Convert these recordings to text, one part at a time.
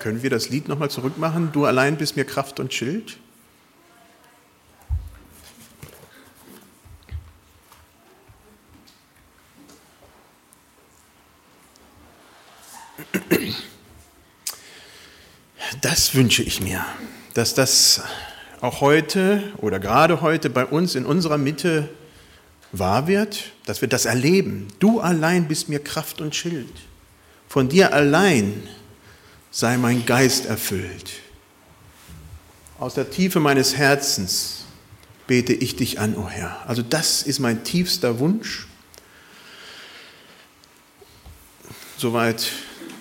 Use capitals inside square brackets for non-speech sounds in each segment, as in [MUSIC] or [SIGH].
Können wir das Lied nochmal zurückmachen? Du allein bist mir Kraft und Schild? Das wünsche ich mir, dass das auch heute oder gerade heute bei uns in unserer Mitte wahr wird, dass wir das erleben. Du allein bist mir Kraft und Schild. Von dir allein sei mein Geist erfüllt. Aus der Tiefe meines Herzens bete ich dich an, o oh Herr. Also das ist mein tiefster Wunsch. Soweit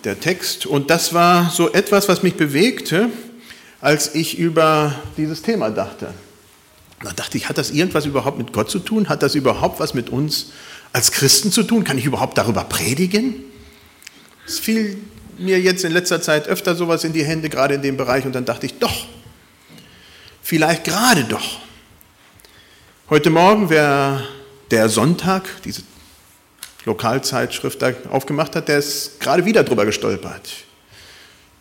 der Text. Und das war so etwas, was mich bewegte, als ich über dieses Thema dachte. Da dachte ich, hat das irgendwas überhaupt mit Gott zu tun? Hat das überhaupt was mit uns als Christen zu tun? Kann ich überhaupt darüber predigen? Es fiel mir jetzt in letzter Zeit öfter sowas in die Hände, gerade in dem Bereich, und dann dachte ich, doch, vielleicht gerade doch. Heute Morgen, wer der Sonntag, diese Lokalzeitschrift da aufgemacht hat, der ist gerade wieder drüber gestolpert.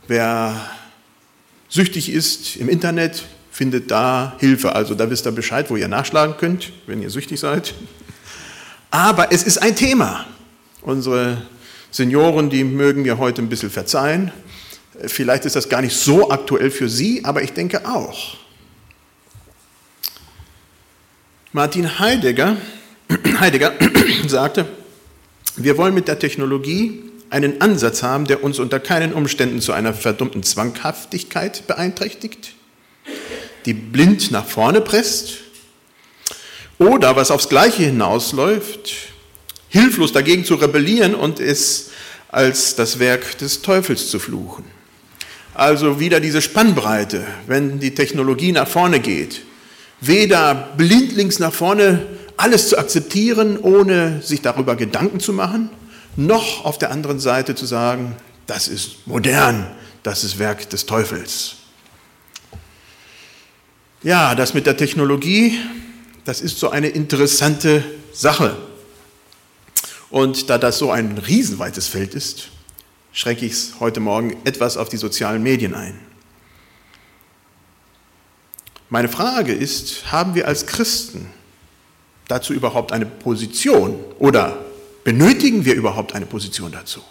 Wer süchtig ist im Internet, findet da Hilfe. Also da wisst ihr Bescheid, wo ihr nachschlagen könnt, wenn ihr süchtig seid. Aber es ist ein Thema. Unsere Senioren, die mögen mir heute ein bisschen verzeihen. Vielleicht ist das gar nicht so aktuell für Sie, aber ich denke auch. Martin Heidegger, [CLEARS THROAT] Heidegger [CLEARS THROAT] sagte, wir wollen mit der Technologie einen Ansatz haben, der uns unter keinen Umständen zu einer verdummten Zwanghaftigkeit beeinträchtigt, die blind nach vorne presst oder, was aufs Gleiche hinausläuft, hilflos dagegen zu rebellieren und es als das Werk des Teufels zu fluchen. Also wieder diese Spannbreite, wenn die Technologie nach vorne geht. Weder blindlings nach vorne alles zu akzeptieren, ohne sich darüber Gedanken zu machen, noch auf der anderen Seite zu sagen, das ist modern, das ist Werk des Teufels. Ja, das mit der Technologie, das ist so eine interessante Sache. Und da das so ein riesenweites Feld ist, schränke ich es heute Morgen etwas auf die sozialen Medien ein. Meine Frage ist, haben wir als Christen dazu überhaupt eine Position oder benötigen wir überhaupt eine Position dazu?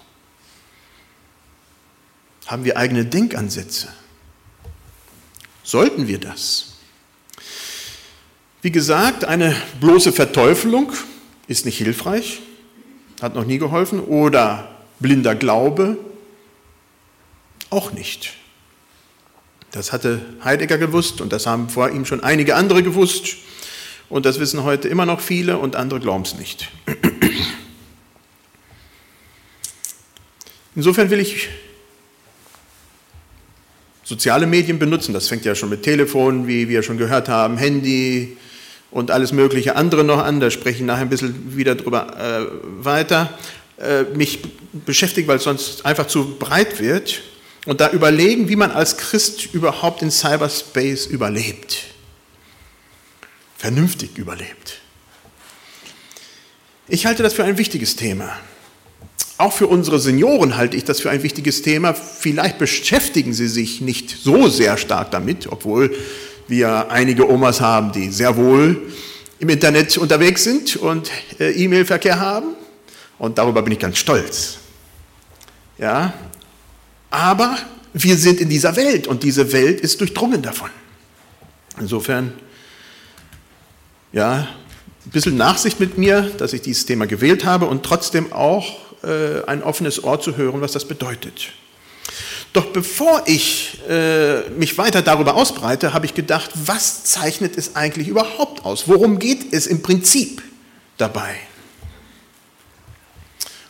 Haben wir eigene Denkansätze? Sollten wir das? Wie gesagt, eine bloße Verteufelung ist nicht hilfreich, hat noch nie geholfen, oder blinder Glaube auch nicht. Das hatte Heidegger gewusst und das haben vor ihm schon einige andere gewusst. Und das wissen heute immer noch viele und andere glauben es nicht. Insofern will ich soziale Medien benutzen. Das fängt ja schon mit Telefon, wie wir schon gehört haben, Handy und alles mögliche andere noch an. Da spreche ich nachher ein bisschen wieder drüber äh, weiter. Äh, mich beschäftigt, weil es sonst einfach zu breit wird. Und da überlegen, wie man als Christ überhaupt in Cyberspace überlebt vernünftig überlebt. Ich halte das für ein wichtiges Thema. Auch für unsere Senioren halte ich das für ein wichtiges Thema. Vielleicht beschäftigen sie sich nicht so sehr stark damit, obwohl wir einige Omas haben, die sehr wohl im Internet unterwegs sind und äh, E-Mail-Verkehr haben. Und darüber bin ich ganz stolz. Ja, aber wir sind in dieser Welt und diese Welt ist durchdrungen davon. Insofern ja, ein bisschen Nachsicht mit mir, dass ich dieses Thema gewählt habe und trotzdem auch äh, ein offenes Ohr zu hören, was das bedeutet. Doch bevor ich äh, mich weiter darüber ausbreite, habe ich gedacht, was zeichnet es eigentlich überhaupt aus? Worum geht es im Prinzip dabei?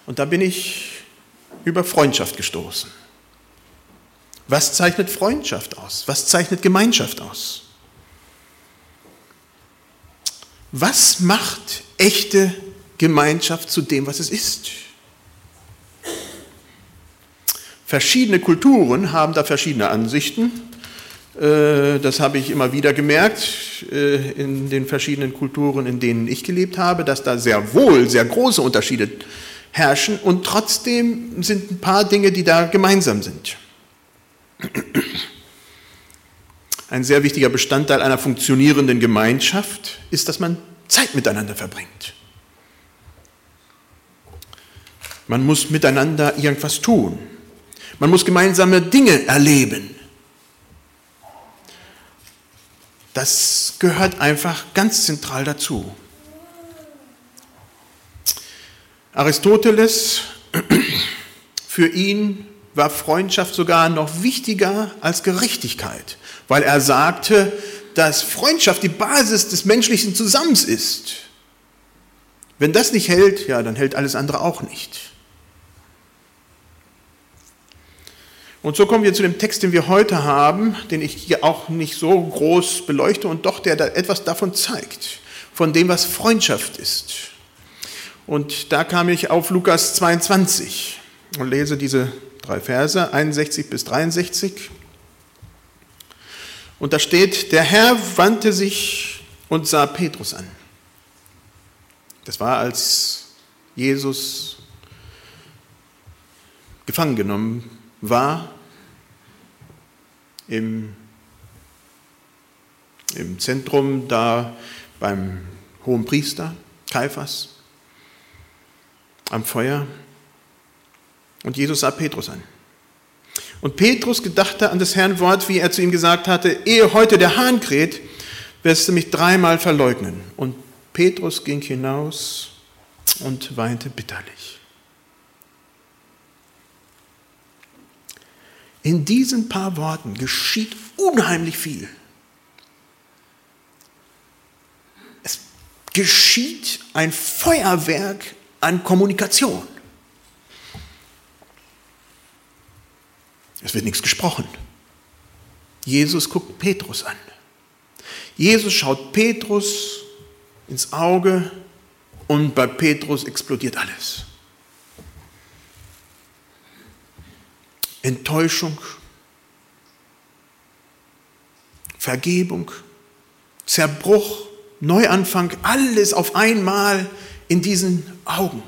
Und da bin ich über Freundschaft gestoßen. Was zeichnet Freundschaft aus? Was zeichnet Gemeinschaft aus? Was macht echte Gemeinschaft zu dem, was es ist? Verschiedene Kulturen haben da verschiedene Ansichten. Äh, das habe ich immer wieder gemerkt äh, in den verschiedenen Kulturen, in denen ich gelebt habe, dass da sehr wohl sehr große Unterschiede herrschen und trotzdem sind ein paar Dinge, die da gemeinsam sind. Ein sehr wichtiger Bestandteil einer funktionierenden Gemeinschaft ist, dass man Zeit miteinander verbringt. Man muss miteinander irgendwas tun. Man muss gemeinsame Dinge erleben. Das gehört einfach ganz zentral dazu. Aristoteles, [CLEARS THROAT] für ihn war Freundschaft sogar noch wichtiger als Gerechtigkeit, weil er sagte, dass Freundschaft die Basis des menschlichen Zusammens ist. Wenn das nicht hält, ja, dann hält alles andere auch nicht. Und so kommen wir zu dem Text, den wir heute haben, den ich hier auch nicht so groß beleuchte und doch der da etwas davon zeigt, von dem, was Freundschaft ist. Und da kam ich auf Lukas 22 und lese diese drei Verse, 61 bis 63. Und da steht, der Herr wandte sich und sah Petrus an. Das war, als Jesus gefangen genommen war im, im Zentrum da beim hohen Priester Kaiphas am Feuer. Und Jesus sah Petrus an. Und Petrus gedachte an das Herrn Wort, wie er zu ihm gesagt hatte, ehe heute der Hahn kräht, wirst du mich dreimal verleugnen. Und Petrus ging hinaus und weinte bitterlich. In diesen paar Worten geschieht unheimlich viel. Es geschieht ein Feuerwerk an Kommunikation. Es wird nichts gesprochen. Jesus guckt Petrus an. Jesus schaut Petrus ins Auge und bei Petrus explodiert alles. Enttäuschung, Vergebung, Zerbruch, Neuanfang, alles auf einmal in diesen Augen.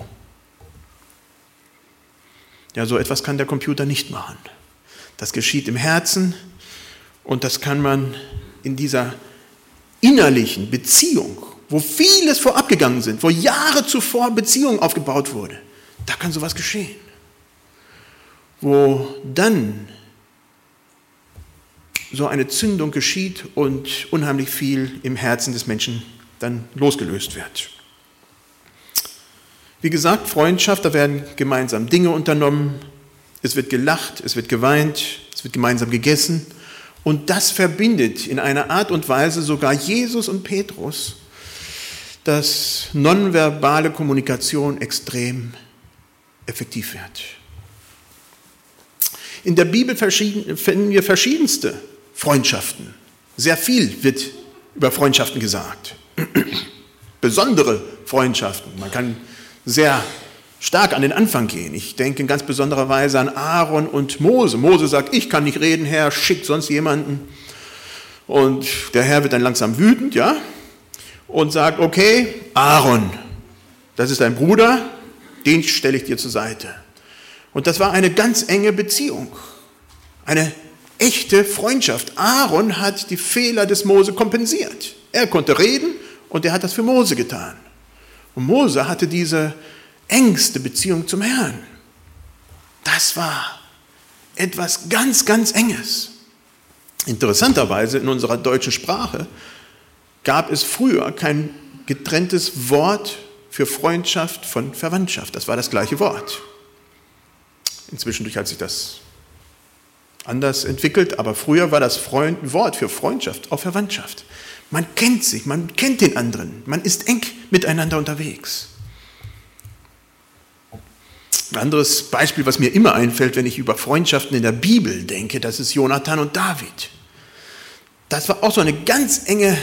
Ja, so etwas kann der Computer nicht machen. Das geschieht im Herzen und das kann man in dieser innerlichen Beziehung, wo vieles vorabgegangen sind, wo Jahre zuvor Beziehung aufgebaut wurde, da kann sowas geschehen wo dann so eine Zündung geschieht und unheimlich viel im Herzen des Menschen dann losgelöst wird. Wie gesagt, Freundschaft, da werden gemeinsam Dinge unternommen, es wird gelacht, es wird geweint, es wird gemeinsam gegessen und das verbindet in einer Art und Weise sogar Jesus und Petrus, dass nonverbale Kommunikation extrem effektiv wird. In der Bibel finden wir verschiedenste Freundschaften. Sehr viel wird über Freundschaften gesagt. [CLEARS THROAT] Besondere Freundschaften. Man kann sehr stark an den Anfang gehen. Ich denke in ganz besonderer Weise an Aaron und Mose. Mose sagt, ich kann nicht reden, Herr, schickt sonst jemanden. Und der Herr wird dann langsam wütend, ja, und sagt, okay, Aaron, das ist dein Bruder, den stelle ich dir zur Seite. Und das war eine ganz enge Beziehung, eine echte Freundschaft. Aaron hat die Fehler des Mose kompensiert. Er konnte reden und er hat das für Mose getan. Und Mose hatte diese engste Beziehung zum Herrn. Das war etwas ganz, ganz Enges. Interessanterweise in unserer deutschen Sprache gab es früher kein getrenntes Wort für Freundschaft von Verwandtschaft. Das war das gleiche Wort. Inzwischen hat sich das anders entwickelt, aber früher war das Freund, Wort für Freundschaft auch Verwandtschaft. Man kennt sich, man kennt den anderen, man ist eng miteinander unterwegs. Ein anderes Beispiel, was mir immer einfällt, wenn ich über Freundschaften in der Bibel denke, das ist Jonathan und David. Das war auch so eine ganz enge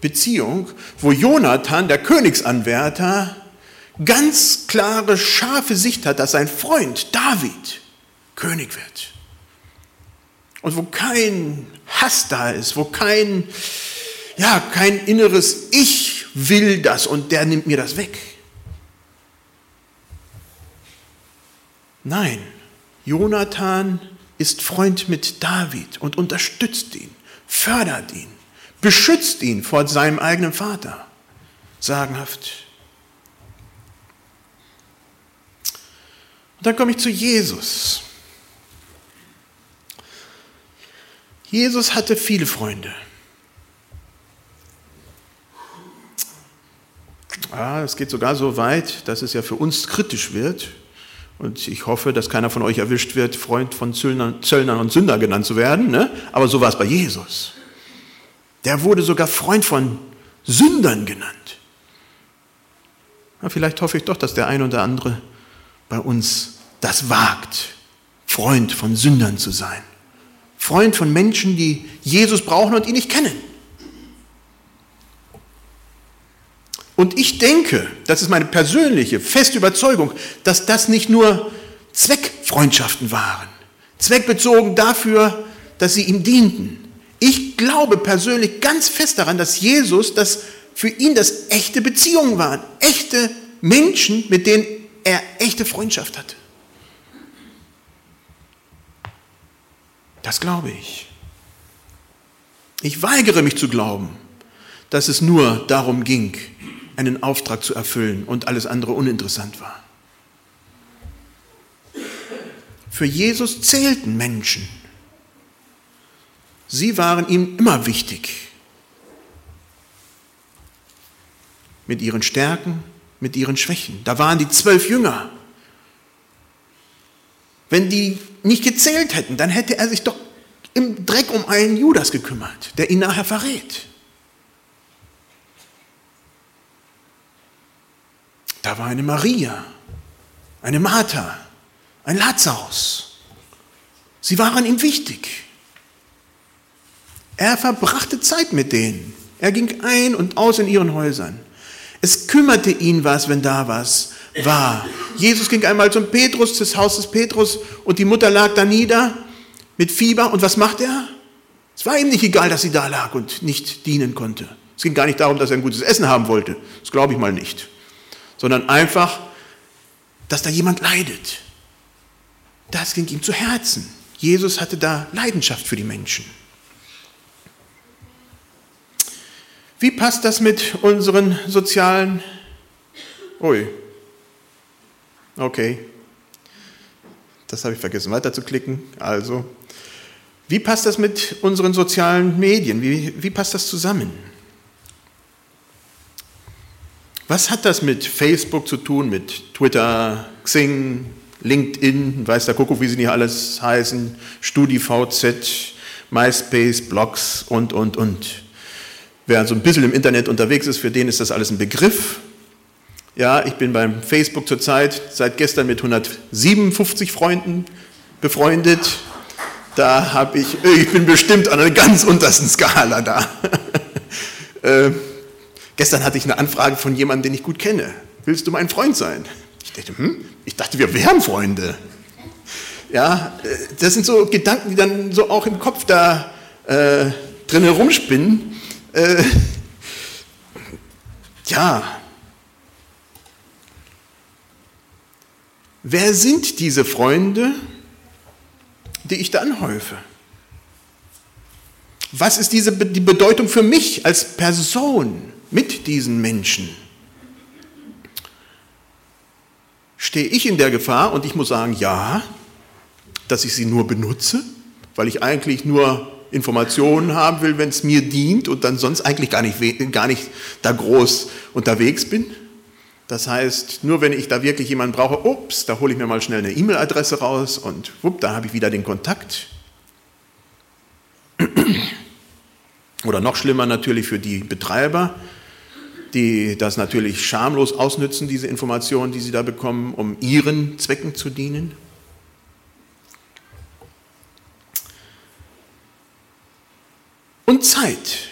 Beziehung, wo Jonathan, der Königsanwärter, ganz klare, scharfe Sicht hat, dass sein Freund David König wird. Und wo kein Hass da ist, wo kein, ja, kein inneres Ich will das und der nimmt mir das weg. Nein, Jonathan ist Freund mit David und unterstützt ihn, fördert ihn, beschützt ihn vor seinem eigenen Vater. Sagenhaft. Und dann komme ich zu Jesus. Jesus hatte viele Freunde. Ja, es geht sogar so weit, dass es ja für uns kritisch wird. Und ich hoffe, dass keiner von euch erwischt wird, Freund von Zöllnern und Sünder genannt zu werden. Ne? Aber so war es bei Jesus. Der wurde sogar Freund von Sündern genannt. Ja, vielleicht hoffe ich doch, dass der ein oder andere bei uns das wagt, Freund von Sündern zu sein. Freund von Menschen, die Jesus brauchen und ihn nicht kennen. Und ich denke, das ist meine persönliche, feste Überzeugung, dass das nicht nur Zweckfreundschaften waren, zweckbezogen dafür, dass sie ihm dienten. Ich glaube persönlich ganz fest daran, dass Jesus, dass für ihn das echte Beziehungen waren, echte Menschen, mit denen er echte Freundschaft hatte. Das glaube ich. Ich weigere mich zu glauben, dass es nur darum ging, einen Auftrag zu erfüllen und alles andere uninteressant war. Für Jesus zählten Menschen. Sie waren ihm immer wichtig. Mit ihren Stärken, mit ihren Schwächen. Da waren die zwölf Jünger. Wenn die nicht gezählt hätten, dann hätte er sich doch im Dreck um einen Judas gekümmert, der ihn nachher verrät. Da war eine Maria, eine Martha, ein Lazarus. Sie waren ihm wichtig. Er verbrachte Zeit mit denen. Er ging ein und aus in ihren Häusern. Es kümmerte ihn was, wenn da was war. Jesus ging einmal zum Petrus, des Haus des Petrus, und die Mutter lag da nieder mit Fieber. Und was macht er? Es war ihm nicht egal, dass sie da lag und nicht dienen konnte. Es ging gar nicht darum, dass er ein gutes Essen haben wollte. Das glaube ich mal nicht sondern einfach, dass da jemand leidet. Das ging ihm zu Herzen. Jesus hatte da Leidenschaft für die Menschen. Wie passt das mit unseren sozialen... Ui. Okay. Das habe ich vergessen weiter zu klicken. Also, wie passt das mit unseren sozialen Medien? Wie, wie passt das zusammen? Was hat das mit Facebook zu tun, mit Twitter, Xing, LinkedIn, weiß der Kuckuck, wie sie nicht alles heißen, StudiVZ, MySpace, Blogs und, und, und. Wer so ein bisschen im Internet unterwegs ist, für den ist das alles ein Begriff. Ja, ich bin beim Facebook zurzeit seit gestern mit 157 Freunden befreundet. Da habe ich, ich bin bestimmt an einer ganz untersten Skala da. [LAUGHS] äh, Gestern hatte ich eine Anfrage von jemandem, den ich gut kenne. Willst du mein Freund sein? Ich dachte, hm, ich dachte, wir wären Freunde. Ja, äh, das sind so Gedanken, die dann so auch im Kopf da äh, drin herumspinnen. Äh, ja. Wer sind diese Freunde, die ich da anhäufe? Was ist diese, die Bedeutung für mich als Person? mit diesen Menschen, stehe ich in der Gefahr, und ich muss sagen, ja, dass ich sie nur benutze, weil ich eigentlich nur Informationen haben will, wenn es mir dient und dann sonst eigentlich gar nicht, gar nicht da groß unterwegs bin. Das heißt, nur wenn ich da wirklich jemanden brauche, ups, da hole ich mir mal schnell eine E-Mail-Adresse raus und wupp, da habe ich wieder den Kontakt. [CLEARS THROAT] Oder noch schlimmer natürlich für die Betreiber, die das natürlich schamlos ausnützen, diese Informationen, die sie da bekommen, um ihren Zwecken zu dienen. Und Zeit.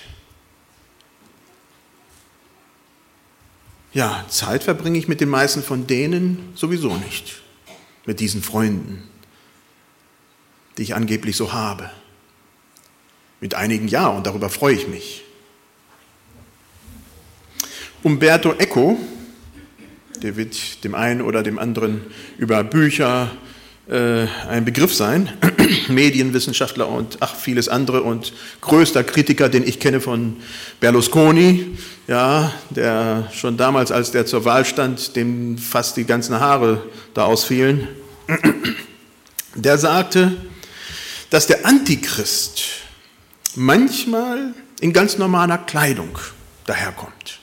Ja, Zeit verbringe ich mit den meisten von denen sowieso nicht. Mit diesen Freunden, die ich angeblich so habe. Mit einigen ja, und darüber freue ich mich. Umberto Eco, der wird dem einen oder dem anderen über Bücher äh, ein Begriff sein. [CLEARS THROAT] Medienwissenschaftler und ach vieles andere und größter Kritiker, den ich kenne von Berlusconi, ja, der schon damals, als der zur Wahl stand, dem fast die ganzen Haare da ausfielen. [CLEARS THROAT] Der sagte, dass der Antichrist manchmal in ganz normaler Kleidung daherkommt.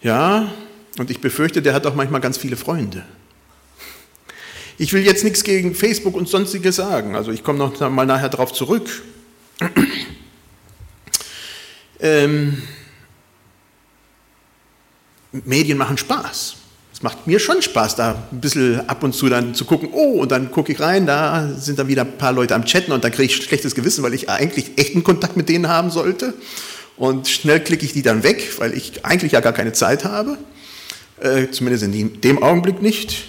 Ja, und ich befürchte, der hat auch manchmal ganz viele Freunde. Ich will jetzt nichts gegen Facebook und sonstiges sagen, also ich komme noch mal nachher darauf zurück. Ähm, Medien machen Spaß. Es macht mir schon Spaß, da ein bisschen ab und zu dann zu gucken, oh, und dann gucke ich rein, da sind dann wieder ein paar Leute am Chatten und dann kriege ich schlechtes Gewissen, weil ich eigentlich echten Kontakt mit denen haben sollte. Und schnell klicke ich die dann weg, weil ich eigentlich ja gar keine Zeit habe. Äh, zumindest in dem Augenblick nicht.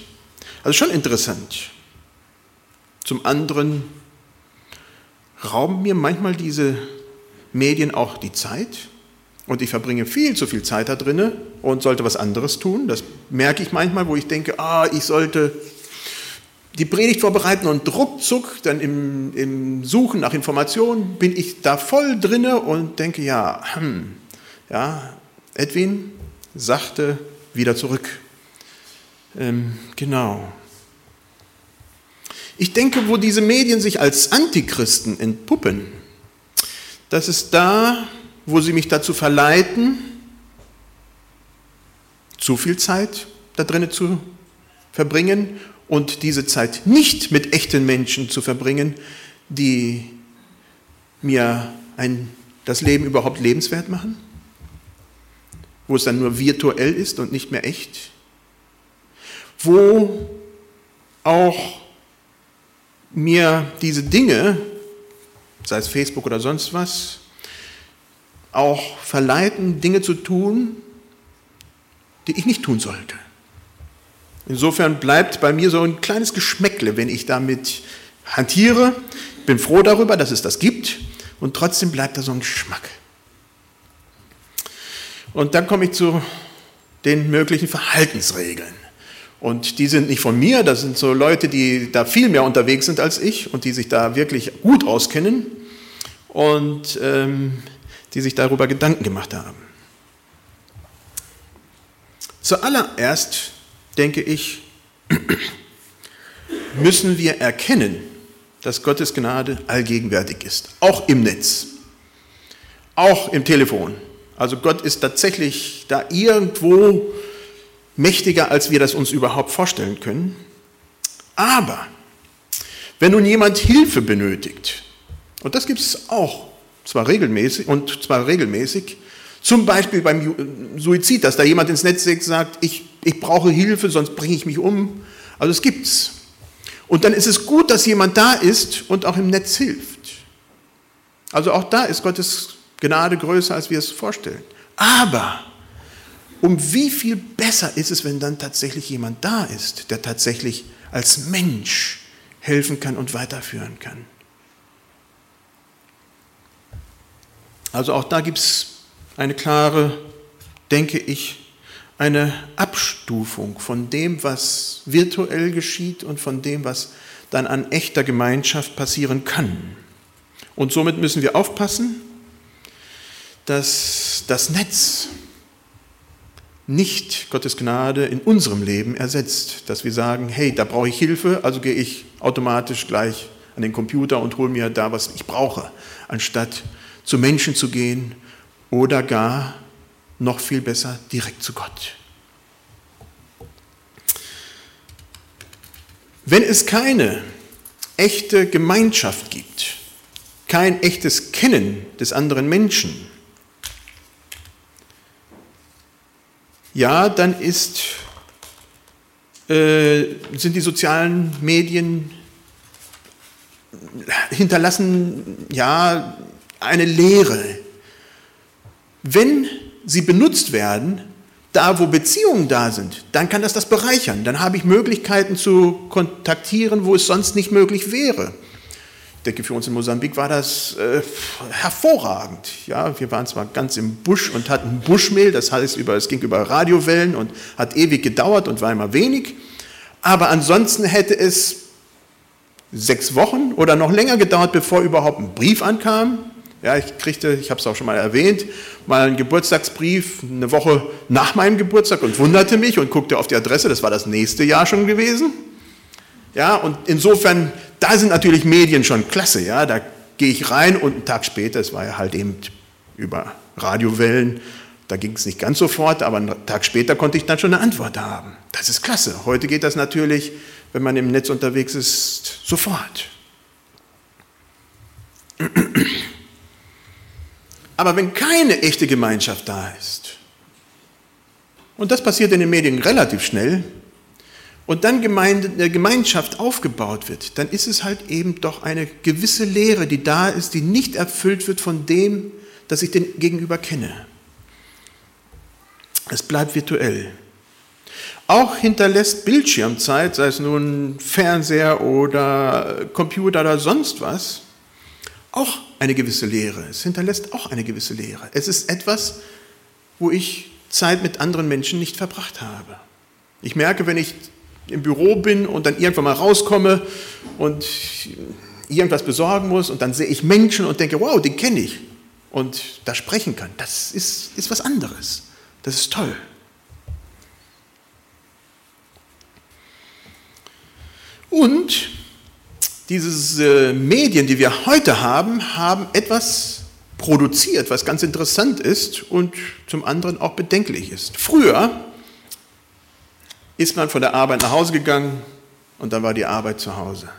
Also schon interessant. Zum anderen rauben mir manchmal diese Medien auch die Zeit und ich verbringe viel zu viel Zeit da drinne und sollte was anderes tun. Das merke ich manchmal, wo ich denke, ah, ich sollte die Predigt vorbereiten und ruckzuck dann im, im Suchen nach Informationen bin ich da voll drinne und denke, ja, hm, ja, Edwin, sachte wieder zurück. Ähm, genau. Ich denke, wo diese Medien sich als Antichristen entpuppen, das ist da, wo sie mich dazu verleiten, zu viel Zeit da drinnen zu verbringen und diese Zeit nicht mit echten Menschen zu verbringen, die mir ein, das Leben überhaupt lebenswert machen, wo es dann nur virtuell ist und nicht mehr echt, wo auch mir diese Dinge, sei es Facebook oder sonst was, auch verleiten, Dinge zu tun, die ich nicht tun sollte. Insofern bleibt bei mir so ein kleines Geschmäckle, wenn ich damit hantiere. Ich bin froh darüber, dass es das gibt und trotzdem bleibt da so ein Geschmack. Und dann komme ich zu den möglichen Verhaltensregeln. Und die sind nicht von mir, das sind so Leute, die da viel mehr unterwegs sind als ich und die sich da wirklich gut auskennen und ähm, die sich darüber Gedanken gemacht haben. Zuallererst denke ich, [CLEARS THROAT] müssen wir erkennen, dass Gottes Gnade allgegenwärtig ist, auch im Netz, auch im Telefon. Also Gott ist tatsächlich da irgendwo mächtiger, als wir das uns überhaupt vorstellen können. Aber wenn nun jemand Hilfe benötigt, und das gibt es auch, zwar regelmäßig und zwar regelmäßig, zum Beispiel beim Suizid, dass da jemand ins Netz sagt, ich, ich brauche Hilfe, sonst bringe ich mich um. Also es gibt's. Und dann ist es gut, dass jemand da ist und auch im Netz hilft. Also auch da ist Gottes Gnade größer, als wir es vorstellen. Aber um wie viel besser ist es, wenn dann tatsächlich jemand da ist, der tatsächlich als Mensch helfen kann und weiterführen kann. Also auch da gibt es eine klare, denke ich, eine Abstufung von dem, was virtuell geschieht und von dem, was dann an echter Gemeinschaft passieren kann. Und somit müssen wir aufpassen, dass das Netz nicht Gottes Gnade in unserem Leben ersetzt, dass wir sagen, hey, da brauche ich Hilfe, also gehe ich automatisch gleich an den Computer und hole mir da, was ich brauche, anstatt zu Menschen zu gehen oder gar noch viel besser direkt zu Gott. Wenn es keine echte Gemeinschaft gibt, kein echtes Kennen des anderen Menschen, ja, dann ist, äh, sind die sozialen Medien hinterlassen ja eine Lehre, wenn sie benutzt werden, da wo Beziehungen da sind, dann kann das das bereichern. Dann habe ich Möglichkeiten zu kontaktieren, wo es sonst nicht möglich wäre. Denke, für uns in Mosambik war das äh, hervorragend. Ja, wir waren zwar ganz im Busch und hatten Buschmehl, das heißt, über, es ging über Radiowellen und hat ewig gedauert und war immer wenig. Aber ansonsten hätte es sechs Wochen oder noch länger gedauert, bevor überhaupt ein Brief ankam. Ja, ich kriegte, ich habe es auch schon mal erwähnt, mal einen Geburtstagsbrief eine Woche nach meinem Geburtstag und wunderte mich und guckte auf die Adresse, das war das nächste Jahr schon gewesen. Ja, und insofern, da sind natürlich Medien schon klasse, ja, da gehe ich rein und einen Tag später, es war ja halt eben über Radiowellen, da ging es nicht ganz sofort, aber einen Tag später konnte ich dann schon eine Antwort haben. Das ist klasse. Heute geht das natürlich, wenn man im Netz unterwegs ist, sofort. Aber wenn keine echte Gemeinschaft da ist, und das passiert in den Medien relativ schnell, und dann eine Gemeinschaft aufgebaut wird, dann ist es halt eben doch eine gewisse Lehre, die da ist, die nicht erfüllt wird von dem, dass ich den Gegenüber kenne. Es bleibt virtuell. Auch hinterlässt Bildschirmzeit, sei es nun Fernseher oder Computer oder sonst was, auch eine gewisse Lehre. Es hinterlässt auch eine gewisse Lehre. Es ist etwas, wo ich Zeit mit anderen Menschen nicht verbracht habe. Ich merke, wenn ich im Büro bin und dann irgendwann mal rauskomme und irgendwas besorgen muss und dann sehe ich Menschen und denke, wow, den kenne ich und da sprechen kann. Das ist, ist was anderes. Das ist toll. Und diese äh, Medien, die wir heute haben, haben etwas produziert, was ganz interessant ist und zum anderen auch bedenklich ist. Früher ist man von der Arbeit nach Hause gegangen und dann war die Arbeit zu Hause.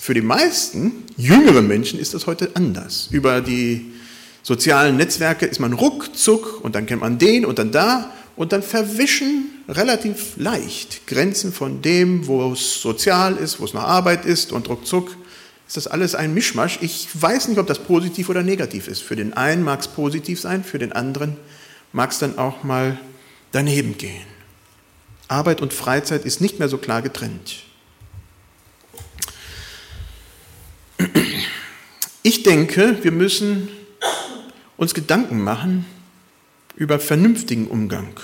Für die meisten jüngeren Menschen ist das heute anders. Über die sozialen Netzwerke ist man ruckzuck und dann kennt man den und dann da und dann verwischen relativ leicht Grenzen von dem, wo es sozial ist, wo es noch Arbeit ist und ruckzuck ist das alles ein Mischmasch. Ich weiß nicht, ob das positiv oder negativ ist. Für den einen mag es positiv sein, für den anderen mag es dann auch mal daneben gehen. Arbeit und Freizeit ist nicht mehr so klar getrennt. Ich denke, wir müssen uns Gedanken machen, über vernünftigen Umgang,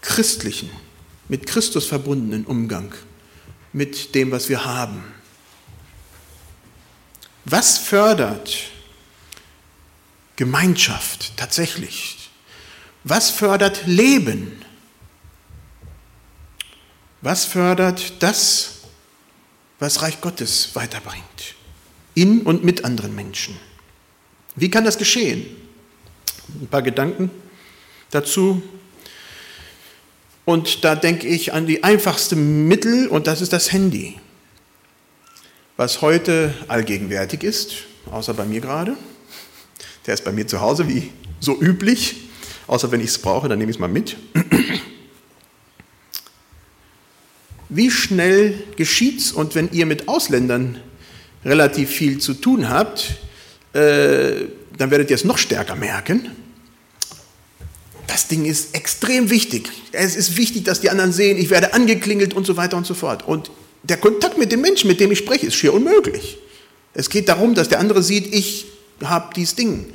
christlichen, mit Christus verbundenen Umgang mit dem, was wir haben. Was fördert Gemeinschaft tatsächlich? Was fördert Leben? Was fördert das, was Reich Gottes weiterbringt? In und mit anderen Menschen. Wie kann das geschehen? ein paar Gedanken dazu. Und da denke ich an die einfachste Mittel und das ist das Handy, was heute allgegenwärtig ist, außer bei mir gerade. Der ist bei mir zu Hause wie so üblich, außer wenn ich es brauche, dann nehme ich es mal mit. Wie schnell geschieht's und wenn ihr mit Ausländern relativ viel zu tun habt, äh, dann werdet ihr es noch stärker merken. Das Ding ist extrem wichtig. Es ist wichtig, dass die anderen sehen, ich werde angeklingelt und so weiter und so fort. Und der Kontakt mit dem Menschen, mit dem ich spreche, ist schier unmöglich. Es geht darum, dass der andere sieht, ich habe dieses Ding.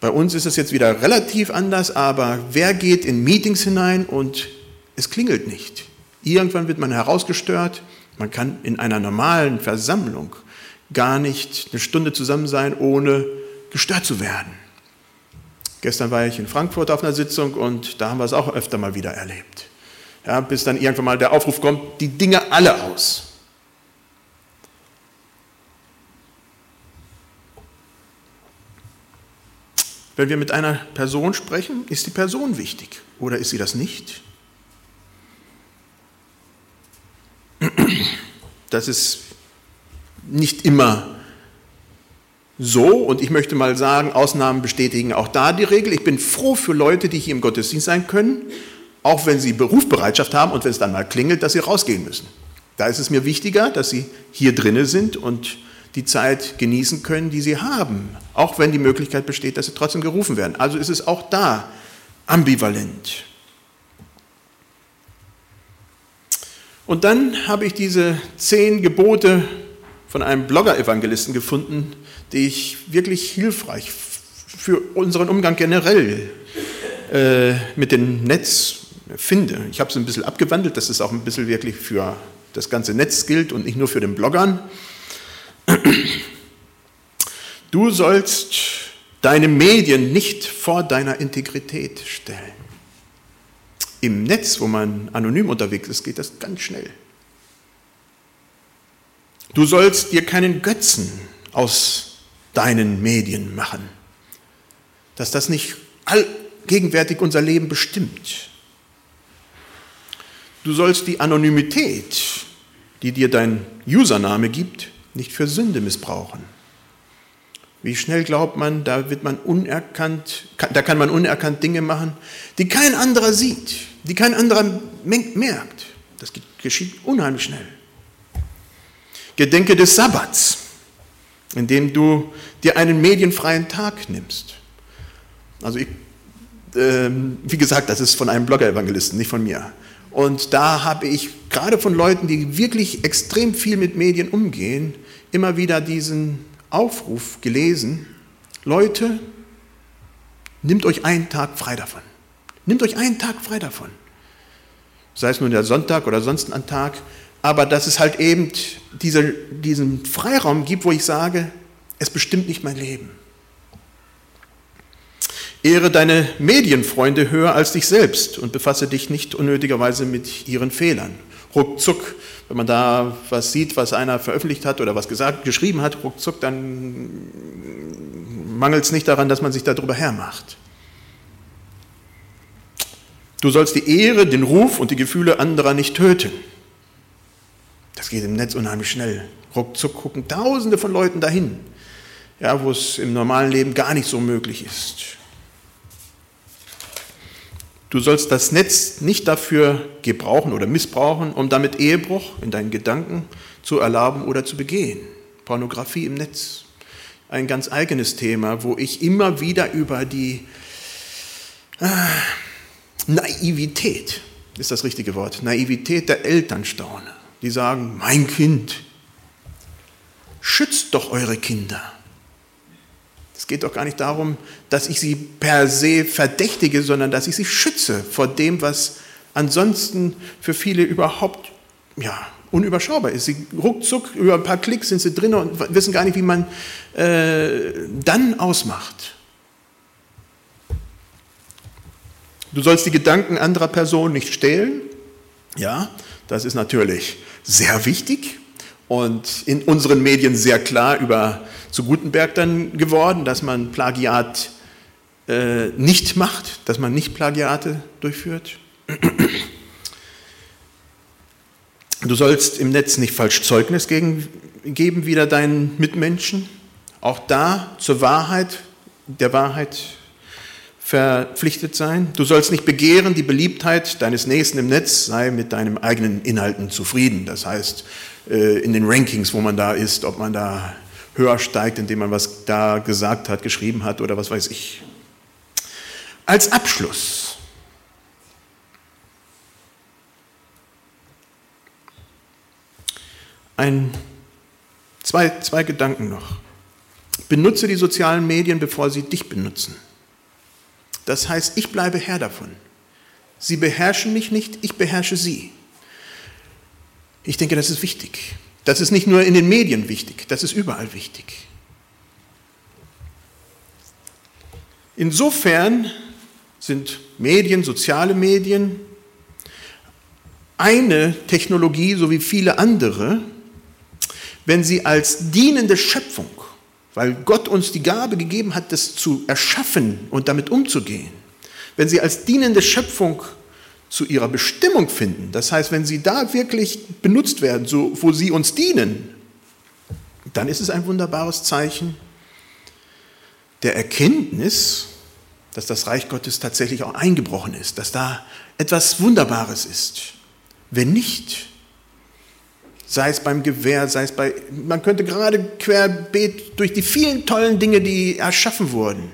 Bei uns ist es jetzt wieder relativ anders, aber wer geht in Meetings hinein und es klingelt nicht? Irgendwann wird man herausgestört. Man kann in einer normalen Versammlung gar nicht eine Stunde zusammen sein, ohne gestört zu werden. Gestern war ich in Frankfurt auf einer Sitzung und da haben wir es auch öfter mal wieder erlebt. Ja, bis dann irgendwann mal der Aufruf kommt, die Dinge alle aus. Wenn wir mit einer Person sprechen, ist die Person wichtig oder ist sie das nicht? Das ist nicht immer so, und ich möchte mal sagen, Ausnahmen bestätigen auch da die Regel. Ich bin froh für Leute, die hier im Gottesdienst sein können, auch wenn sie Berufsbereitschaft haben und wenn es dann mal klingelt, dass sie rausgehen müssen. Da ist es mir wichtiger, dass sie hier drinnen sind und die Zeit genießen können, die sie haben, auch wenn die Möglichkeit besteht, dass sie trotzdem gerufen werden. Also ist es auch da ambivalent. Und dann habe ich diese zehn Gebote von einem Blogger-Evangelisten gefunden, die ich wirklich hilfreich für unseren Umgang generell äh, mit dem Netz finde. Ich habe es ein bisschen abgewandelt, dass es auch ein bisschen wirklich für das ganze Netz gilt und nicht nur für den Bloggern. Du sollst deine Medien nicht vor deiner Integrität stellen. Im Netz, wo man anonym unterwegs ist, geht das ganz schnell. Du sollst dir keinen Götzen aus deinen Medien machen, dass das nicht allgegenwärtig unser Leben bestimmt. Du sollst die Anonymität, die dir dein Username gibt, nicht für Sünde missbrauchen. Wie schnell glaubt man, da wird man unerkannt, da kann man unerkannt Dinge machen, die kein anderer sieht, die kein anderer merkt. Das geschieht unheimlich schnell. Gedenke des Sabbats, indem du dir einen medienfreien Tag nimmst. Also ich, äh, wie gesagt, das ist von einem Blogger-Evangelisten, nicht von mir. Und da habe ich gerade von Leuten, die wirklich extrem viel mit Medien umgehen, immer wieder diesen Aufruf gelesen, Leute, nimmt euch einen Tag frei davon. Nimmt euch einen Tag frei davon. Sei es nun der Sonntag oder sonst ein Tag, aber dass es halt eben diese, diesen Freiraum gibt, wo ich sage, es bestimmt nicht mein Leben. Ehre deine Medienfreunde höher als dich selbst und befasse dich nicht unnötigerweise mit ihren Fehlern. Ruckzuck wenn man da was sieht, was einer veröffentlicht hat oder was gesagt, geschrieben hat, ruckzuck, dann mangelt es nicht daran, dass man sich darüber hermacht. Du sollst die Ehre, den Ruf und die Gefühle anderer nicht töten. Das geht im Netz unheimlich schnell. Ruckzuck gucken Tausende von Leuten dahin, ja, wo es im normalen Leben gar nicht so möglich ist. Du sollst das Netz nicht dafür gebrauchen oder missbrauchen, um damit Ehebruch in deinen Gedanken zu erlauben oder zu begehen. Pornografie im Netz. Ein ganz eigenes Thema, wo ich immer wieder über die äh, Naivität, ist das richtige Wort, Naivität der Eltern staune. Die sagen, mein Kind, schützt doch eure Kinder. Es geht doch gar nicht darum, dass ich sie per se verdächtige, sondern dass ich sie schütze vor dem, was ansonsten für viele überhaupt ja, unüberschaubar ist. Sie ruckzuck, über ein paar Klicks sind sie drin und wissen gar nicht, wie man äh, dann ausmacht. Du sollst die Gedanken anderer Personen nicht stehlen. Ja, das ist natürlich sehr wichtig und in unseren Medien sehr klar über zu Gutenberg dann geworden, dass man Plagiat äh, nicht macht, dass man nicht Plagiate durchführt. Du sollst im Netz nicht falsch Zeugnis gegen, geben wider deinen Mitmenschen. Auch da zur Wahrheit, der Wahrheit verpflichtet sein. Du sollst nicht begehren, die Beliebtheit deines Nächsten im Netz sei mit deinen eigenen Inhalten zufrieden. Das heißt, äh, in den Rankings, wo man da ist, ob man da höher steigt, indem man was da gesagt hat, geschrieben hat oder was weiß ich. Als Abschluss. Ein, zwei, zwei Gedanken noch. Benutze die sozialen Medien, bevor sie dich benutzen. Das heißt, ich bleibe Herr davon. Sie beherrschen mich nicht, ich beherrsche sie. Ich denke, das ist wichtig. Das ist nicht nur in den Medien wichtig, das ist überall wichtig. Insofern sind Medien, soziale Medien, eine Technologie, so wie viele andere, wenn sie als dienende Schöpfung, weil Gott uns die Gabe gegeben hat, das zu erschaffen und damit umzugehen, wenn sie als dienende Schöpfung zu ihrer Bestimmung finden, das heißt, wenn sie da wirklich benutzt werden, so, wo sie uns dienen, dann ist es ein wunderbares Zeichen der Erkenntnis, dass das Reich Gottes tatsächlich auch eingebrochen ist, dass da etwas Wunderbares ist. Wenn nicht, sei es beim Gewehr, sei es bei, man könnte gerade querbeet durch die vielen tollen Dinge, die erschaffen wurden,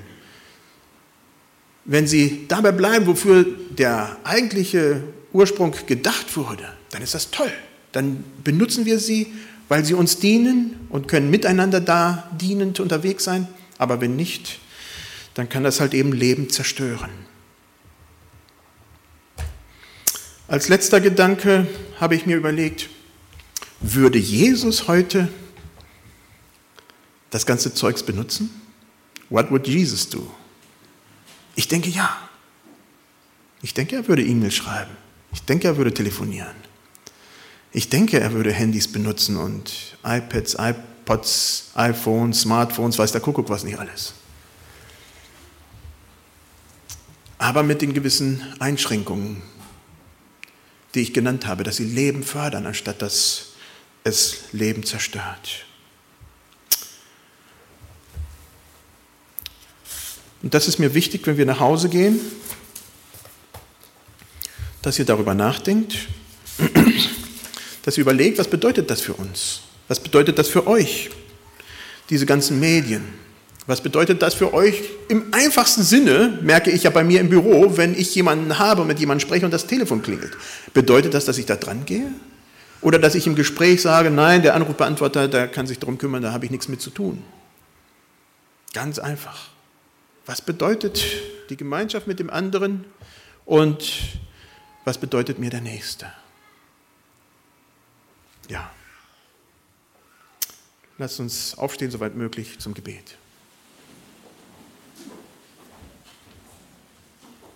wenn sie dabei bleiben, wofür der eigentliche Ursprung gedacht wurde, dann ist das toll. Dann benutzen wir sie weil sie uns dienen und können miteinander da dienend unterwegs sein. Aber wenn nicht, dann kann das halt eben Leben zerstören. Als letzter Gedanke habe ich mir überlegt, würde Jesus heute das ganze Zeugs benutzen? What would Jesus do? Ich denke ja. Ich denke, er würde E-Mail schreiben. Ich denke, er würde telefonieren. Ich denke, er würde Handys benutzen und iPads, iPods, iPhones, Smartphones, weiß der Kuckuck was nicht alles. Aber mit den gewissen Einschränkungen, die ich genannt habe, dass sie Leben fördern, anstatt dass es Leben zerstört. Und das ist mir wichtig, wenn wir nach Hause gehen, dass ihr darüber nachdenkt, dass ihr überlegt, was bedeutet das für uns? Was bedeutet das für euch? Diese ganzen Medien. Was bedeutet das für euch? Im einfachsten Sinne merke ich ja bei mir im Büro, wenn ich jemanden habe mit jemandem spreche und das Telefon klingelt. Bedeutet das, dass ich da dran gehe? Oder dass ich im Gespräch sage, nein, der Anrufbeantworter, der kann sich darum kümmern, da habe ich nichts mit zu tun. Ganz einfach. Was bedeutet die Gemeinschaft mit dem anderen und was bedeutet mir der Nächste? Ja. Lasst uns aufstehen, soweit möglich, zum Gebet.